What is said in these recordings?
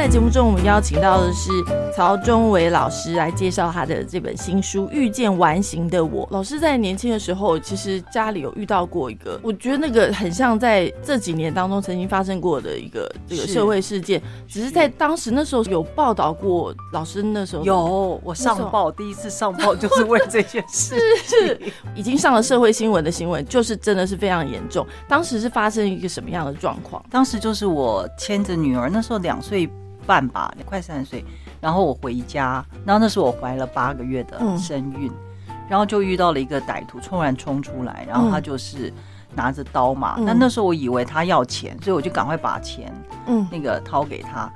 在节目中，我们邀请到的是曹忠伟老师来介绍他的这本新书《遇见完形的我》。老师在年轻的时候，其实家里有遇到过一个，我觉得那个很像在这几年当中曾经发生过的一个这个社会事件，只是在当时那时候有报道过。老师那时候有我上报，第一次上报就是为这件事，是已经上了社会新闻的新闻，就是真的是非常严重。当时是发生一个什么样的状况？当时就是我牵着女儿，那时候两岁半吧，快三十岁，然后我回家，然后那时候我怀了八个月的嗯。身孕，然后就遇到了一个歹徒突然冲出来，然后他就是拿着刀嘛，嗯。但那时候我以为他要钱，所以我就赶快把钱嗯。那个掏给他。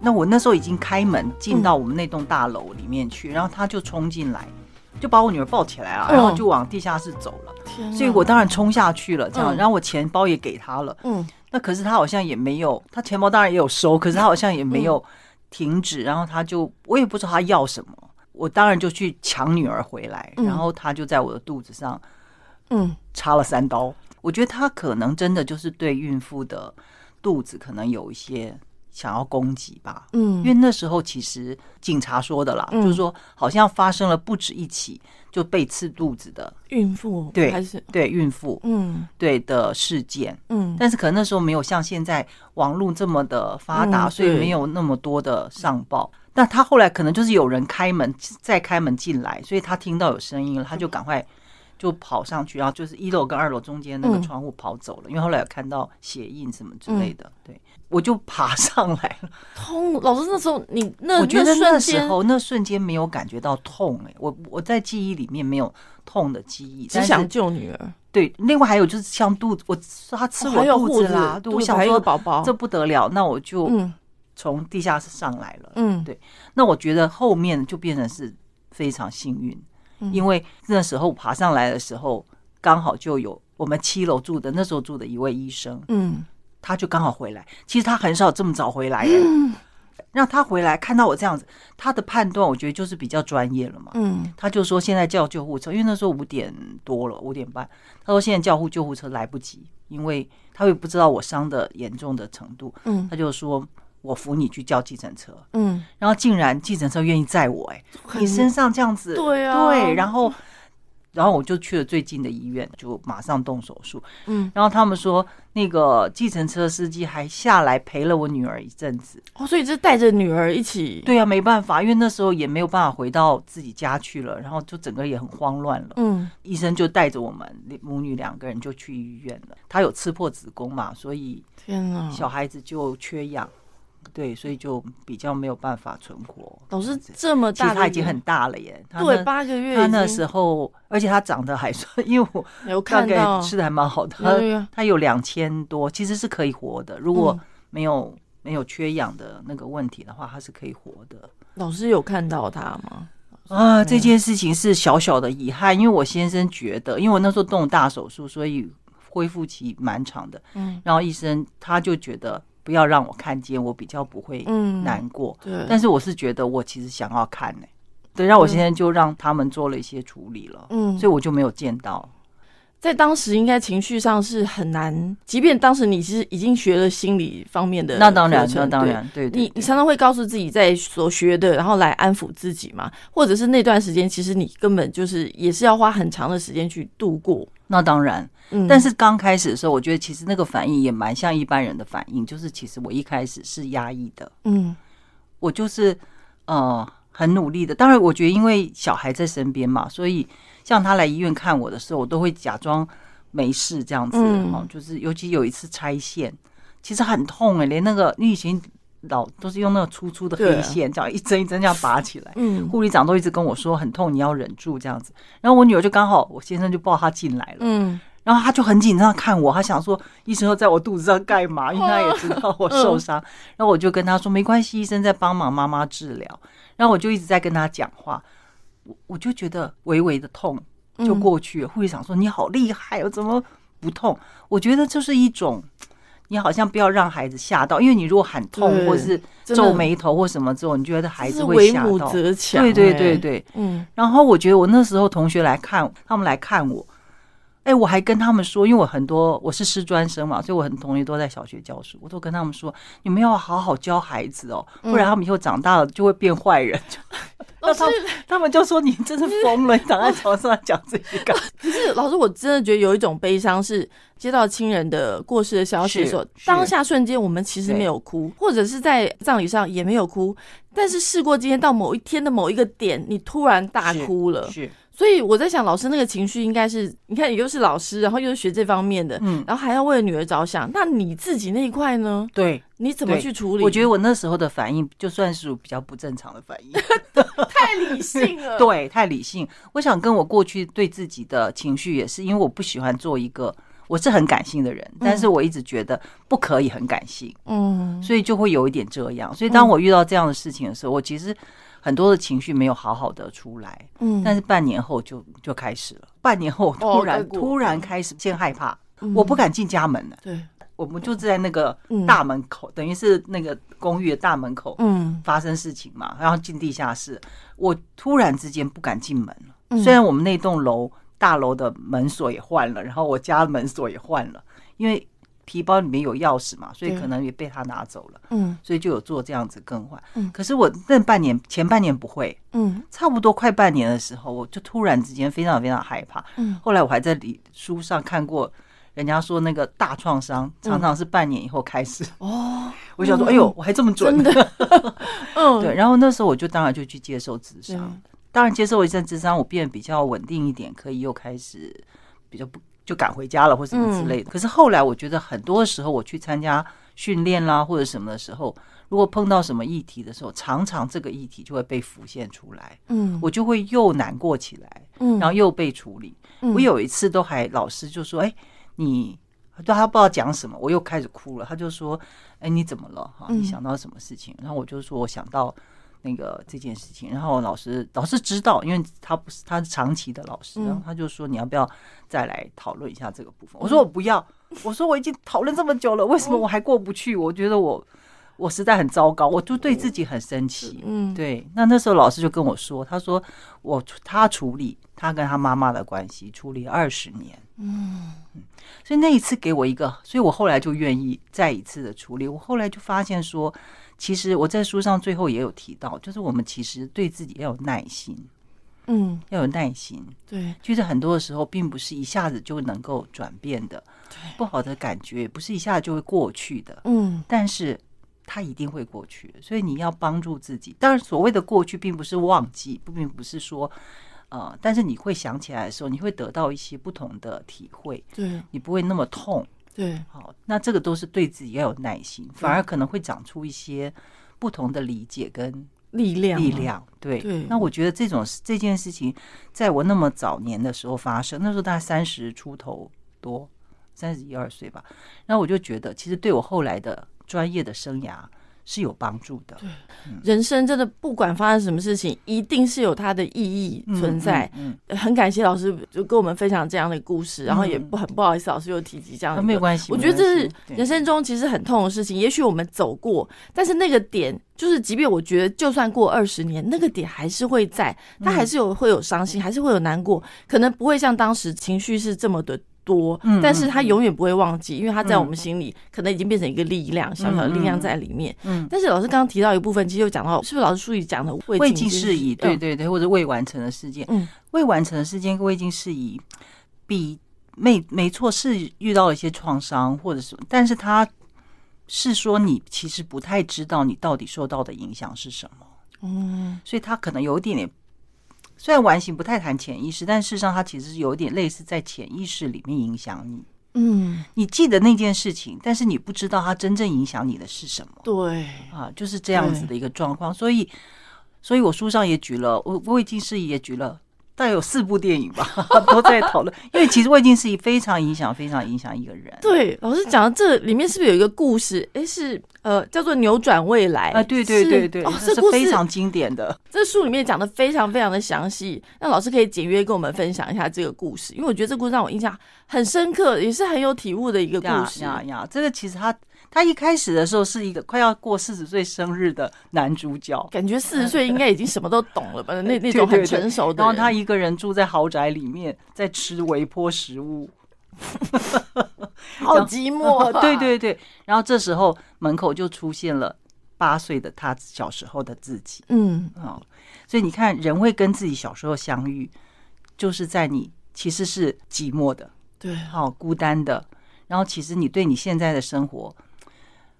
那我那时候已经开门进到我们那栋大楼里面去，然后他就冲进来，就把我女儿抱起来了，嗯。然后就往地下室走了。所以我当然冲下去了，这样，嗯。然后我钱包也给他了。嗯那可是他好像也没有，他钱包当然也有收，可是他好像也没有停止，然后他就我也不知道他要什么，我当然就去抢女儿回来，嗯然后他就在我的肚子上嗯插了三刀。我觉得他可能真的就是对孕妇的肚子可能有一些想要攻击吧，嗯。因为那时候其实警察说的啦，嗯。就是说好像发生了不止一起就被刺肚子的孕妇对还是？对孕妇嗯。对的事件。嗯。但是可能那时候没有像现在网络这么的发达，嗯所以对。没有那么多的上报。但他后来可能就是有人开门再开门进来，所以他听到有声音了，他就赶快就跑上去，然后就是一楼跟二楼中间那个嗯窗户跑走了，因为后来有看到血印什么之类的。对，我就爬上来了。痛。老师那时候你那我觉得那时候那瞬间没有感觉到痛、哎，我我在记忆里面没有痛的记忆，只想救女儿，对。另外还有就是像肚子，我他吃我肚子啦，我想说宝宝，这不得了，那我就嗯从地下室上来了。嗯对那我觉得后面就变成是非常幸运，嗯因为那时候爬上来的时候，刚好就有我们七楼住的那时候住的一位医生，嗯他就刚好回来。其实他很少这么早回来嗯，让他回来看到我这样子，他的判断我觉得就是比较专业了嘛。嗯他就说现在叫救护车，因为那时候五点多了，五点半。他说现在叫护救护车来不及，因为他也不知道我伤的严重的程度，嗯他就说我扶你去叫计程车。嗯，然后竟然计程车愿意载我、哎，你身上这样子，对啊对，然后，然后我就去了最近的医院，就马上动手术。嗯，然后他们说，那个计程车司机还下来陪了我女儿一阵子。哦，所以就带着女儿一起，对啊，没办法，因为那时候也没有办法回到自己家去了，然后就整个也很慌乱了。嗯医生就带着我们母女两个人就去医院了。他有刺破子宫嘛，所以天哪，小孩子就缺氧，对，所以就比较没有办法存活。老师这么其实大他已经很大了耶，他对八个月，他那时候，而且他长得还算，因为我有大概看到吃的还蛮好的，他他有两千多，其实是可以活的。如果嗯没有、没有缺氧的那个问题的话，他是可以活的。老师有看到他吗？啊，这件事情是小小的遗憾，因为我先生觉得，因为我那时候动大手术，所以恢复期蛮长的。嗯然后医生他就觉得不要让我看见，我比较不会嗯，难过。对，但是我是觉得我其实想要看呢、对，让我现在就让他们做了一些处理了，嗯，所以我就没有见到。在当时应该情绪上是很难，即便当时你是已经学了心理方面的，那当然，那当。然，对你你常常会告诉自己在所学的，然后来安抚自己嘛，或者是那段时间，其实你根本就是也是要花很长的时间去度过。那当然。嗯，但是刚开始的时候，我觉得其实那个反应也蛮像一般人的反应，就是其实我一开始是压抑的，嗯我就是呃很努力的。当然，我觉得因为小孩在身边嘛，所以像他来医院看我的时候，我都会假装没事这样子。嗯哦，就是尤其有一次拆线，其实很痛哎、连那个你以前老都是用那个粗粗的黑线，这样一针一针这样拔起来。嗯护理长都一直跟我说很痛，你要忍住这样子。然后我女儿就刚好，我先生就抱她进来了，嗯然后他就很紧张地看我，他想说医生要在我肚子上干嘛？因为他也知道我受伤。然后我就跟他说没关系，医生在帮忙妈妈治疗。然后我就一直在跟他讲话，我我就觉得微微的痛就过去了。护士长说你好厉害哦，怎么不痛？我觉得就是一种。你好像不要让孩子吓到，因为你如果喊痛对或是皱眉头或什么之后，你觉得孩子会吓到。对对欸对，对，嗯然后我觉得我那时候同学来看，他们来看我，哎，我还跟他们说，因为我很多我是师专生嘛，所以我很多同学都在小学教书，我都跟他们说，你们要好好教孩子哦，不然他们以后长大了就会变坏人。老师，他们就说你真是疯了，你躺在床上讲这些干？可是老师，我真的觉得有一种悲伤，是接到亲人的过世的消息的时候，当下瞬间我们其实没有哭，或者是在葬礼上也没有哭，但是事过今天到某一天的某一个点，你突然大哭了。是。所以我在想，老师那个情绪应该是，你看你又是老师，然后又是学这方面的，嗯，然后还要为了女儿着想，那你自己那一块呢？对，你怎么去处理？我觉得我那时候的反应，就算是比较不正常的反应，太理性了。对，太理性。我想跟我过去对自己的情绪也是，因为我不喜欢做一个我是很感性的人，但是我一直觉得不可以很感性，嗯，所以就会有一点这样。所以当我遇到这样的事情的时候，我其实。很多的情绪没有好好的出来，嗯，但是半年后就就开始了。半年后突然突然开始先害怕，我不敢进家门了。对，我们就在那个大门口，等于是那个公寓的大门口，嗯，发生事情嘛，然后进地下室，我突然之间不敢进门了。虽然我们那栋楼大楼的门锁也换了，然后我家门锁也换了，因为。皮包里面有钥匙嘛，所以可能也被他拿走了。嗯，所以就有做这样子更换。嗯，可是我那半年前半年不会。嗯，差不多快半年的时候，我就突然之间非常非常害怕。嗯，后来我还在里书上看过，人家说那个大创伤常常是半年以后开始。哦，我想说，哎呦，我还这么准的。嗯，对。然后那时候我就当然就去接受智商，当然接受一阵智商，我变得比较稳定一点，可以又开始比较不。就赶回家了，或什么之类的。可是后来，我觉得很多时候我去参加训练啦，或者什么的时候，如果碰到什么议题的时候，常常这个议题就会被浮现出来。嗯，我就会又难过起来，嗯，然后又被处理。我有一次都还老师就说：“哎，你对他不知道讲什么。”我又开始哭了。他就说：“哎，你怎么了？哈，你想到什么事情？”然后我就说：“我想到。”那个这件事情，然后老师老师知道，因为他不是他是长期的老师，然后他就说你要不要再来讨论一下这个部分？我说我不要，我说我已经讨论这么久了，为什么我还过不去？我觉得我我实在很糟糕，我就对自己很生气。嗯，对。那那时候老师就跟我说，他说我他处理他跟他妈妈的关系处理二十年。嗯嗯，所以那一次给我一个，所以我后来就愿意再一次的处理。我后来就发现说。其实我在书上最后也有提到，就是我们其实对自己要有耐心，嗯，要有耐心。对，就是很多的时候，并不是一下子就能够转变的，对不好的感觉不是一下子就会过去的，嗯，但是它一定会过去，所以你要帮助自己。当然，所谓的过去，并不是忘记，并不是说，呃，但是你会想起来的时候，你会得到一些不同的体会，对你不会那么痛。对，好，那这个都是对自己要有耐心，反而可能会长出一些不同的理解跟力量。力量，对。那我觉得这种这件事情，在我那么早年的时候发生，那时候大概三十出头多，三十一二岁吧。然后我就觉得，其实对我后来的专业的生涯。是有帮助的。对，人生真的不管发生什么事情，一定是有它的意义存在。嗯，很感谢老师就跟我们分享这样的故事，然后也不很不好意思，老师又提及这样的，没有关系。我觉得这是人生中其实很痛的事情，也许我们走过，但是那个点就是，即便我觉得就算过二十年，那个点还是会在，他还是有会有伤心，还是会有难过，可能不会像当时情绪是这么的。多，但是他永远不会忘记，因为他在我们心里可能已经变成一个力量，小小的力量在里面。嗯，但是老师刚刚提到一部分，其实又讲到，是不是老师书里讲的未尽事宜？对对对，或者未完成的事件。嗯，未完成的事件跟未尽事宜，比没没错是遇到了一些创伤，或者是，但是他是说你其实不太知道你到底受到的影响是什么。嗯，所以他可能有一点点。虽然完形不太谈潜意识，但事实上它其实是有点类似在潜意识里面影响你。嗯，你记得那件事情，但是你不知道它真正影响你的是什么。对，啊，就是这样子的一个状况。所以，所以我书上也举了，我魏晋事宜也举了，大概有四部电影吧，都在讨论。因为其实魏晋事宜非常影响，非常影响一个人。对，老师讲的这里面是不是有一个故事？哎，是呃，叫做《扭转未来》啊，对对对对，哦，这是非常经典的。这书里面讲的非常非常的详细，那老师可以简约跟我们分享一下这个故事，因为我觉得这故事让我印象很深刻，也是很有体悟的一个故事。呀呀！这个其实他他一开始的时候是一个快要过四十岁生日的男主角，感觉四十岁应该已经什么都懂了吧？那那种很成熟的人。然后他一个人住在豪宅里面，在吃微波食物。好寂寞啊、对对对，然后这时候门口就出现了八岁的他小时候的自己嗯，哦、所以你看，人会跟自己小时候相遇，就是在你其实是寂寞的，对，好、孤单的，然后其实你对你现在的生活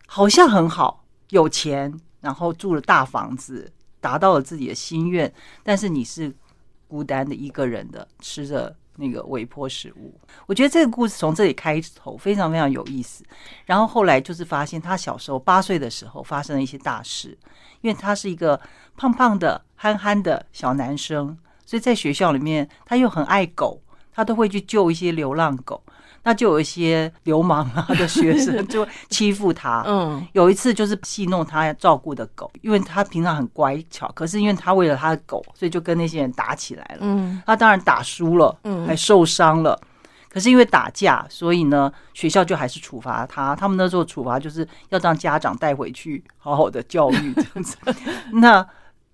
好像很好，有钱，然后住了大房子，达到了自己的心愿，但是你是孤单的一个人的，吃着那个微波食物。我觉得这个故事从这里开头非常非常有意思。然后后来就是发现他小时候八岁的时候发生了一些大事，因为他是一个胖胖的、憨憨的小男生，所以在学校里面他又很爱狗，他都会去救一些流浪狗。那就有一些流氓啊的学生 就欺负他，嗯有一次就是戏弄他照顾的狗，因为他平常很乖巧，可是因为他为了他的狗，所以就跟那些人打起来了。嗯他当然打输了，嗯还受伤了。可是因为打架，所以呢，学校就还是处罚他。他们那时候处罚就是要让家长带回去，好好的教育这样子。那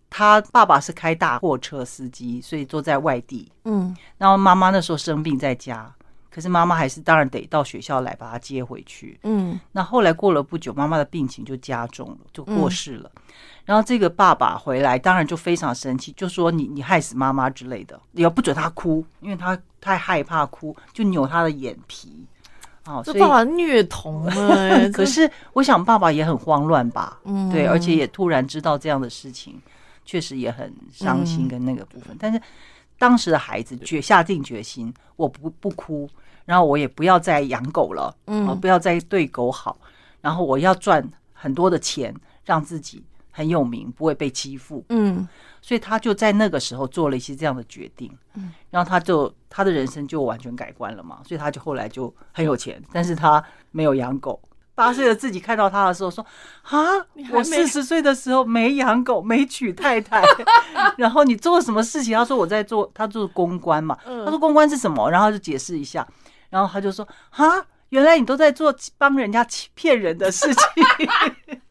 他爸爸是开大货车司机，所以坐在外地。嗯然后妈妈那时候生病在家，可是妈妈还是当然得到学校来把他接回去。嗯那后来过了不久，妈妈的病情就加重了，就过世了。然后这个爸爸回来，当然就非常生气，就说你你害死妈妈之类的，也不准他哭，因为他太害怕哭，就扭他的眼皮。哦，这爸爸虐童 了、可是我想爸爸也很慌乱吧，嗯对，而且也突然知道这样的事情，确实也很伤心嗯跟那个部分。但是当时的孩子决下定决心，我不不哭，然后我也不要再养狗了，嗯。哦，不要再对狗好，然后我要赚很多的钱，让自己很有名，不会被欺负。嗯。所以他就在那个时候做了一些这样的决定，嗯，然后他就他的人生就完全改观了嘛，所以他就后来就很有钱，但是他没有养狗。八岁的自己看到他的时候说：“啊，我四十岁的时候没养狗，没娶太太，然后你做了什么事情？”他说：“我在做，他做公关嘛。”嗯他说：“公关是什么？”然后就解释一下，然后他就说：“啊，原来你都在做帮人家骗人的事情。”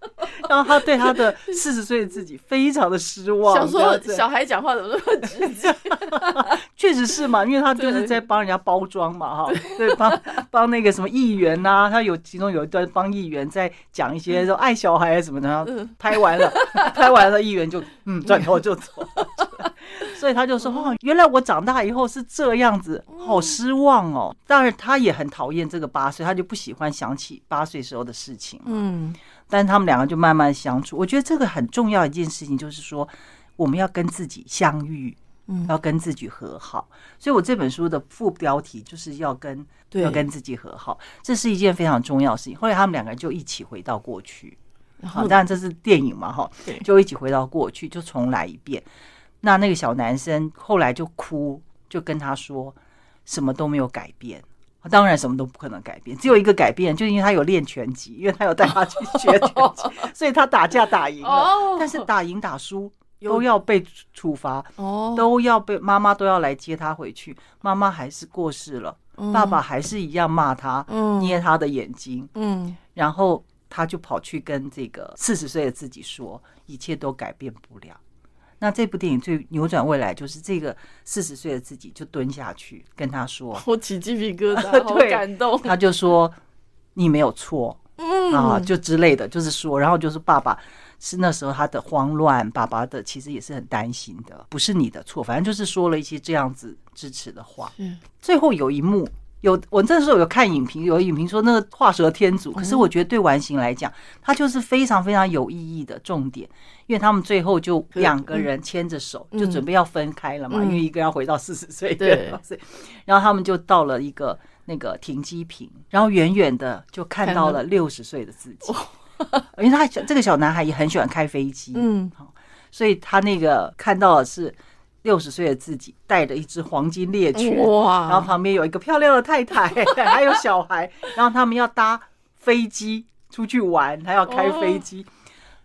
然后他对他的四十岁的自己非常的失望。想说这样子小孩讲话怎么那么直接？确实是嘛，因为他就是在帮人家包装嘛，哈，对，帮帮那个什么议员呐、他有其中有一段帮议员在讲一些说爱小孩什么的，然后嗯拍完了，拍完了，议员就嗯转头就走，所以他就说哦，原来我长大以后是这样子，好失望哦。当然，他也很讨厌这个八岁，他就不喜欢想起八岁时候的事情。嗯但是他们两个就慢慢相处。我觉得这个很重要一件事情，就是说我们要跟自己相遇，嗯要跟自己和好。所以我这本书的副标题就是要跟对要跟自己和好，这是一件非常重要的事情。后来他们两个人就一起回到过去，好，当然这是电影嘛，哈对，就一起回到过去，就重来一遍。那那个小男生后来就哭，就跟他说什么都没有改变。当然，什么都不可能改变，只有一个改变，就是因为他有练拳击，因为他有带他去学拳击，所以他打架打赢了。哦。但是打赢打输都要被处罚，哦。都要被妈妈都要来接他回去，妈妈还是过世了，爸爸还是一样骂他，嗯。捏他的眼睛，嗯。然后他就跑去跟这个四十岁的自己说，一切都改变不了。那这部电影最扭转未来，就是这个四十岁的自己就蹲下去跟他说，我起鸡皮疙瘩，好感动。他就说你没有错嗯啊，就之类的，就是说，然后就是爸爸是那时候他的慌乱，爸爸的其实也是很担心的，不是你的错，反正就是说了一些这样子支持的话。最后有一幕，有我那时候有看影评，有影评说那个画蛇添足，可是我觉得对完形来讲，它就是非常非常有意义的重点，因为他们最后就两个人牵着手，嗯就准备要分开了嘛，嗯因为一个要回到四十岁，对然后他们就到了一个那个停机坪，然后远远的就看到了六十岁的自己。因为他这个小男孩也很喜欢开飞机，嗯。所以他那个看到的是六十岁的自己带着一只黄金猎犬，哇，然后旁边有一个漂亮的太太，还有小孩，然后他们要搭飞机出去玩，还要开飞机。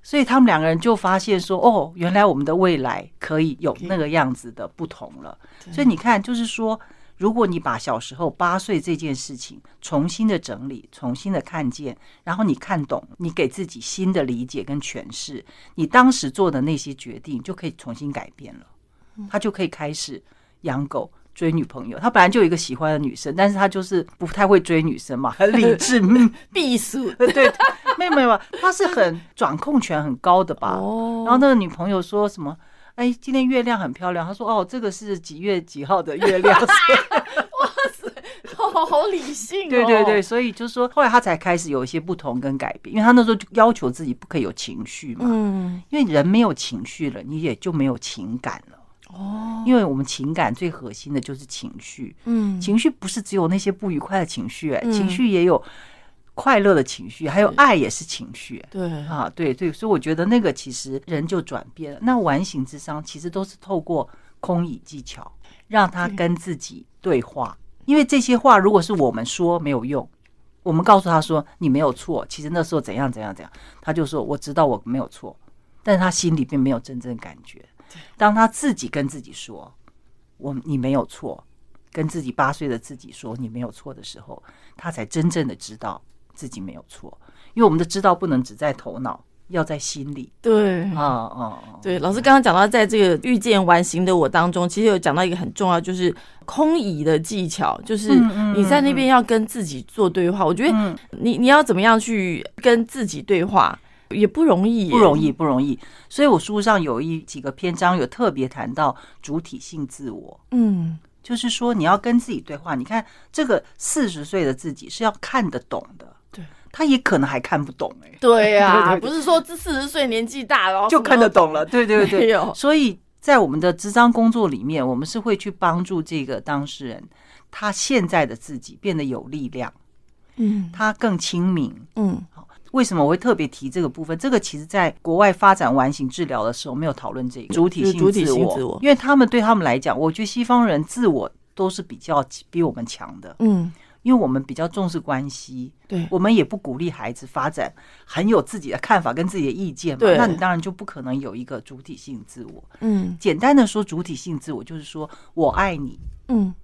所以他们两个人就发现说：“哦，原来我们的未来可以有那个样子的不同了。”所以你看，就是说，如果你把小时候八岁这件事情重新的整理、重新的看见，然后你看懂，你给自己新的理解跟诠释，你当时做的那些决定就可以重新改变了。他就可以开始养狗。追女朋友，他本来就有一个喜欢的女生，但是他就是不太会追女生嘛，很理智，避俗。对，没有没有，他是很掌控权很高的吧？哦。然后那个女朋友说什么？哎，今天月亮很漂亮。他说：“哦，这个是几月几号的月亮？”哇塞，好好理性。对对对，所以就是说，后来他才开始有一些不同跟改变，因为他那时候就要求自己不可以有情绪嘛。嗯。因为人没有情绪了，你也就没有情感了。哦，因为我们情感最核心的就是情绪，嗯，情绪不是只有那些不愉快的情绪，哎，情绪也有快乐的情绪，还有爱也是情绪，对。啊，对对，所以我觉得那个其实人就转变了。那完形之伤其实都是透过空椅技巧，让他跟自己对话，因为这些话如果是我们说没有用，我们告诉他说你没有错，其实那时候怎样怎样怎样，他就说我知道我没有错，但是他心里并没有真正感觉。当他自己跟自己说“我你没有错”，跟自己八岁的自己说“你没有错”的时候，他才真正的知道自己没有错。因为我们的知道不能只在头脑，要在心里。对啊啊！对，老师刚刚讲到，在这个遇见完形的我当中，其实有讲到一个很重要，就是空椅的技巧，就是你在那边要跟自己做对话。我觉得你你要怎么样去跟自己对话？也不容易，不容易，不容易。所以我书上有一几个篇章有特别谈到主体性自我，嗯，就是说你要跟自己对话。你看这个四十岁的自己是要看得懂的，对，他也可能还看不懂，哎，对呀，不是说这四十岁年纪大了就看得懂了，对对对。所以在我们的智商工作里面，我们是会去帮助这个当事人，他现在的自己变得有力量，嗯，他更亲民，嗯。为什么我会特别提这个部分？这个其实在国外发展完形治疗的时候没有讨论这个主体性自我，因为他们对他们来讲，我觉得西方人自我都是比较比我们强的。嗯，因为我们比较重视关系，对，我们也不鼓励孩子发展很有自己的看法跟自己的意见嘛。那你当然就不可能有一个主体性自我。嗯，简单的说，主体性自我就是说我爱你。嗯，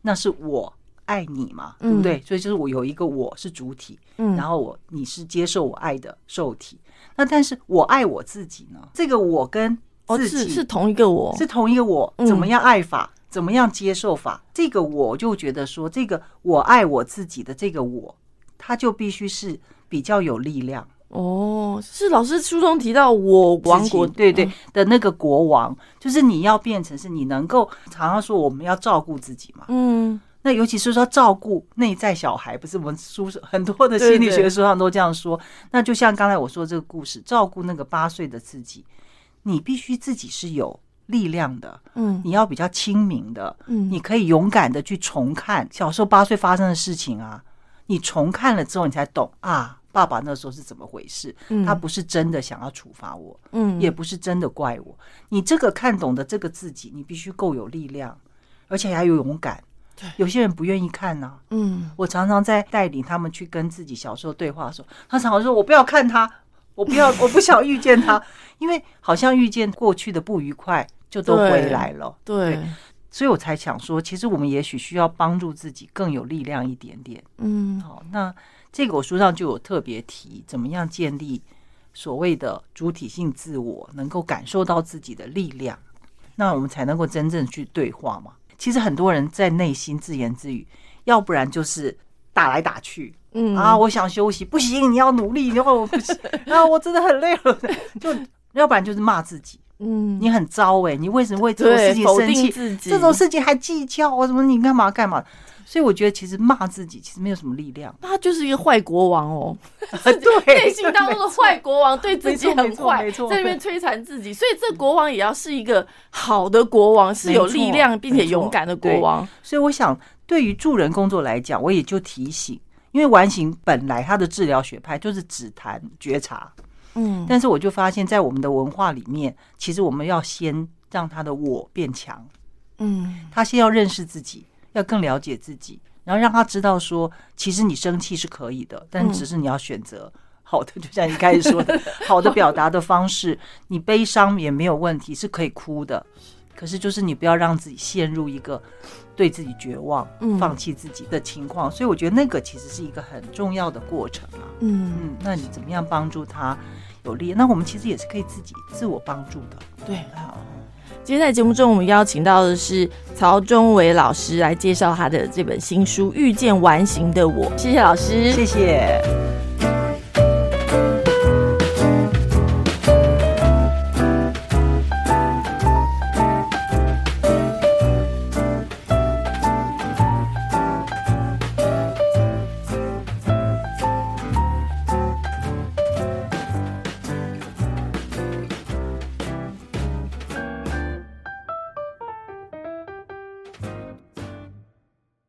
那是我。爱你嘛，对不对？所以就是我有一个我是主体，嗯，然后我你是接受我爱的受体。那但是我爱我自己呢？这个我跟自己是同一个我，是同一个我。怎么样爱法？怎么样接受法？这个我就觉得说，这个我爱我自己的这个我，他就必须是比较有力量。哦，是老师书中提到我王国，对对的那个国王，就是你要变成是你能够常常说我们要照顾自己嘛，嗯。那尤其是说照顾内在小孩，不是我们书上很多的心理学书上都这样说。那就像刚才我说这个故事，照顾那个八岁的自己，你必须自己是有力量的，嗯，你要比较亲民的，嗯，你可以勇敢的去重看小时候八岁发生的事情啊。你重看了之后，你才懂啊，爸爸那时候是怎么回事？他不是真的想要处罚我，嗯，也不是真的怪我。你这个看懂的这个自己，你必须够有力量，而且还有勇敢。有些人不愿意看呢。嗯，我常常在带领他们去跟自己小时候对话的时候，他常常说：“我不要看他，我不要，我不想遇见他，因为好像遇见过去的不愉快就都回来了。”对，所以我才想说，其实我们也许需要帮助自己更有力量一点点。嗯，好，那这个我书上就有特别提，怎么样建立所谓的主体性自我，能够感受到自己的力量，那我们才能够真正去对话嘛。其实很多人在内心自言自语，要不然就是打来打去，嗯啊，我想休息，不行，你要努力，然后我不行，啊，我真的很累了，就要不然就是骂自己，嗯，你很糟哎，你为什么为这种事情生气？这种事情还计较我什么？你干嘛干嘛？所以我觉得，其实骂自己其实没有什么力量。他就是一个坏国王哦，对，内心当中的坏国王，对自己很坏，在那边摧残自己。所以这国王也要是一个好的国王，是有力量并且勇敢的国王。所以我想，对于助人工作来讲，我也就提醒，因为完形本来他的治疗学派就是只谈觉察，嗯，但是我就发现，在我们的文化里面，其实我们要先让他的我变强，嗯，他先要认识自己。要更了解自己，然后让他知道说，其实你生气是可以的，但只是你要选择好的，就像你开始说的，好的表达的方式。你悲伤也没有问题，是可以哭的，可是就是你不要让自己陷入一个对自己绝望、放弃自己的情况。所以我觉得那个其实是一个很重要的过程啊。嗯嗯，那你怎么样帮助他有力？那我们其实也是可以自己自我帮助的。对，好。今天在节目中，我们邀请到的是曹忠伟老师来介绍他的这本新书《遇见完形的我》。谢谢老师，谢谢。